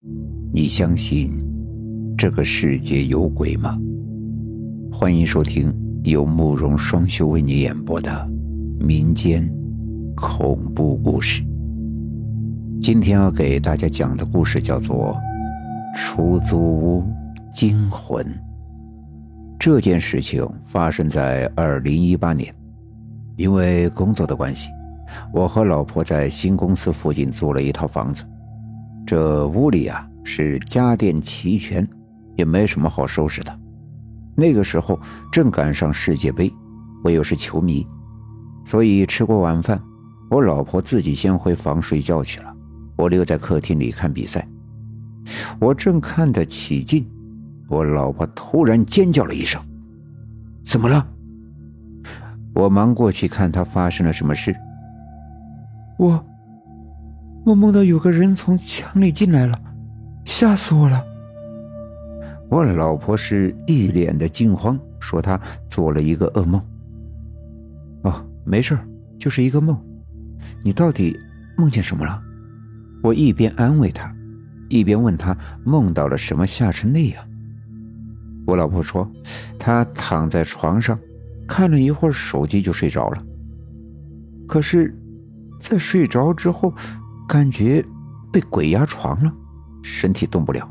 你相信这个世界有鬼吗？欢迎收听由慕容双修为你演播的民间恐怖故事。今天要给大家讲的故事叫做《出租屋惊魂》。这件事情发生在二零一八年，因为工作的关系，我和老婆在新公司附近租了一套房子。这屋里啊。是家电齐全，也没什么好收拾的。那个时候正赶上世界杯，我又是球迷，所以吃过晚饭，我老婆自己先回房睡觉去了，我留在客厅里看比赛。我正看得起劲，我老婆突然尖叫了一声：“怎么了？”我忙过去看她发生了什么事。我，我梦到有个人从墙里进来了。吓死我了！我老婆是一脸的惊慌，说她做了一个噩梦。哦，没事就是一个梦。你到底梦见什么了？我一边安慰她，一边问她梦到了什么，吓成那样。我老婆说，她躺在床上，看了一会儿手机就睡着了。可是，在睡着之后，感觉被鬼压床了。身体动不了，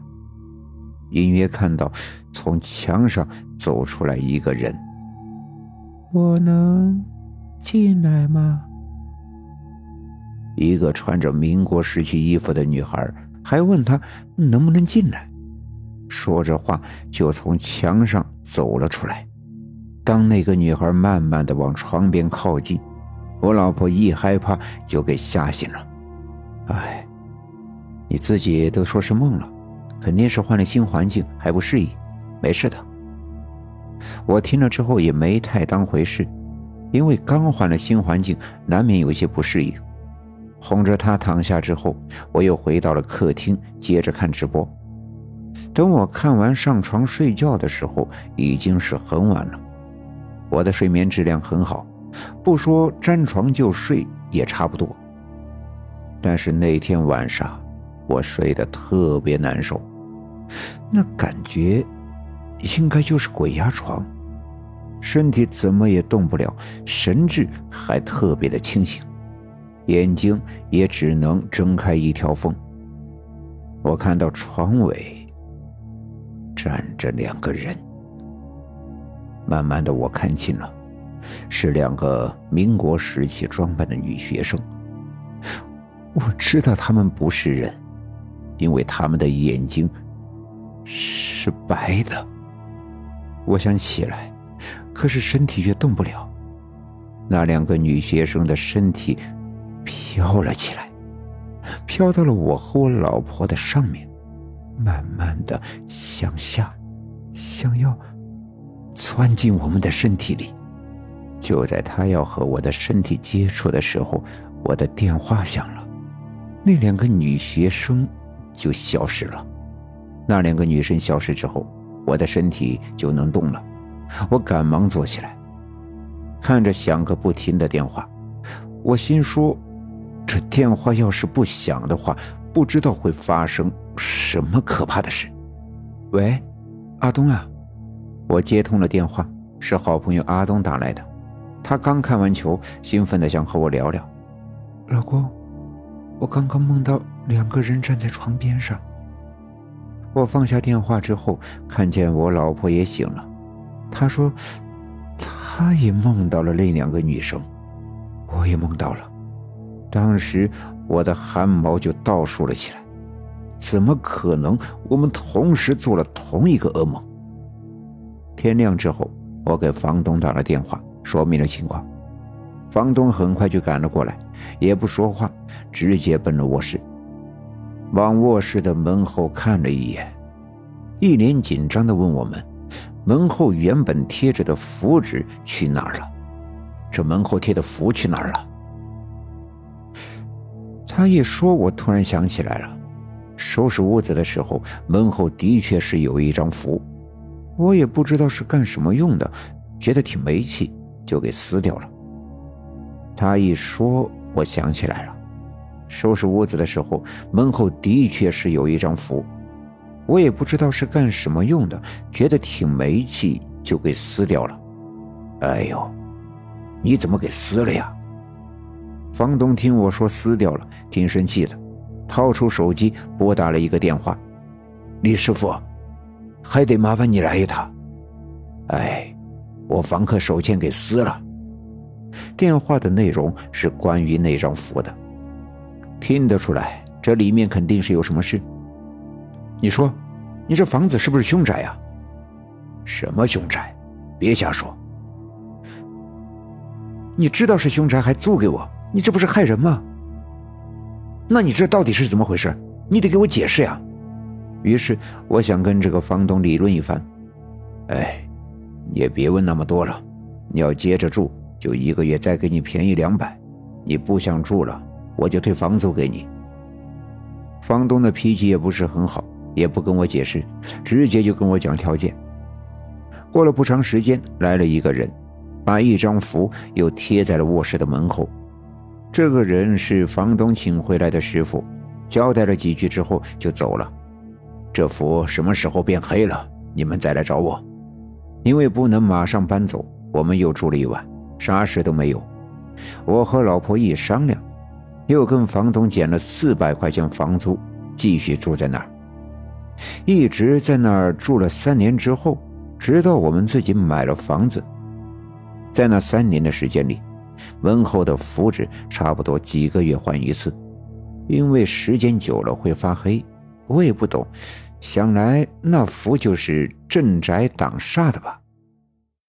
隐约看到从墙上走出来一个人。我能进来吗？一个穿着民国时期衣服的女孩还问他能不能进来。说着话就从墙上走了出来。当那个女孩慢慢的往床边靠近，我老婆一害怕就给吓醒了。哎。你自己都说是梦了，肯定是换了新环境还不适应，没事的。我听了之后也没太当回事，因为刚换了新环境，难免有些不适应。哄着他躺下之后，我又回到了客厅，接着看直播。等我看完上床睡觉的时候，已经是很晚了。我的睡眠质量很好，不说沾床就睡也差不多。但是那天晚上。我睡得特别难受，那感觉应该就是鬼压床，身体怎么也动不了，神志还特别的清醒，眼睛也只能睁开一条缝。我看到床尾站着两个人，慢慢的我看清了，是两个民国时期装扮的女学生。我知道他们不是人。因为他们的眼睛是白的，我想起来，可是身体却动不了。那两个女学生的身体飘了起来，飘到了我和我老婆的上面，慢慢的向下，想要窜进我们的身体里。就在他要和我的身体接触的时候，我的电话响了，那两个女学生。就消失了。那两个女生消失之后，我的身体就能动了。我赶忙坐起来，看着响个不停的电话，我心说：这电话要是不响的话，不知道会发生什么可怕的事。喂，阿东啊，我接通了电话，是好朋友阿东打来的。他刚看完球，兴奋的想和我聊聊。老公，我刚刚梦到。两个人站在床边上。我放下电话之后，看见我老婆也醒了。她说，她也梦到了那两个女生。我也梦到了。当时我的汗毛就倒竖了起来。怎么可能？我们同时做了同一个噩梦。天亮之后，我给房东打了电话，说明了情况。房东很快就赶了过来，也不说话，直接奔了卧室。往卧室的门后看了一眼，一脸紧张的问我们：“门后原本贴着的符纸去哪儿了？这门后贴的符去哪儿了？”他一说，我突然想起来了，收拾屋子的时候，门后的确是有一张符，我也不知道是干什么用的，觉得挺没气，就给撕掉了。他一说，我想起来了。收拾屋子的时候，门后的确是有一张符，我也不知道是干什么用的，觉得挺没气，就给撕掉了。哎呦，你怎么给撕了呀？房东听我说撕掉了，挺生气的，掏出手机拨打了一个电话：“李师傅，还得麻烦你来一趟。哎，我房客手欠给撕了。”电话的内容是关于那张符的。听得出来，这里面肯定是有什么事。你说，你这房子是不是凶宅呀？什么凶宅？别瞎说！你知道是凶宅还租给我，你这不是害人吗？那你这到底是怎么回事？你得给我解释呀！于是我想跟这个房东理论一番。哎，也别问那么多了，你要接着住，就一个月再给你便宜两百；你不想住了。我就退房租给你。房东的脾气也不是很好，也不跟我解释，直接就跟我讲条件。过了不长时间，来了一个人，把一张符又贴在了卧室的门后。这个人是房东请回来的师傅，交代了几句之后就走了。这符什么时候变黑了，你们再来找我。因为不能马上搬走，我们又住了一晚，啥事都没有。我和老婆一商量。又跟房东减了四百块钱房租，继续住在那儿，一直在那儿住了三年之后，直到我们自己买了房子。在那三年的时间里，门后的符纸差不多几个月换一次，因为时间久了会发黑。我也不懂，想来那符就是镇宅挡煞的吧。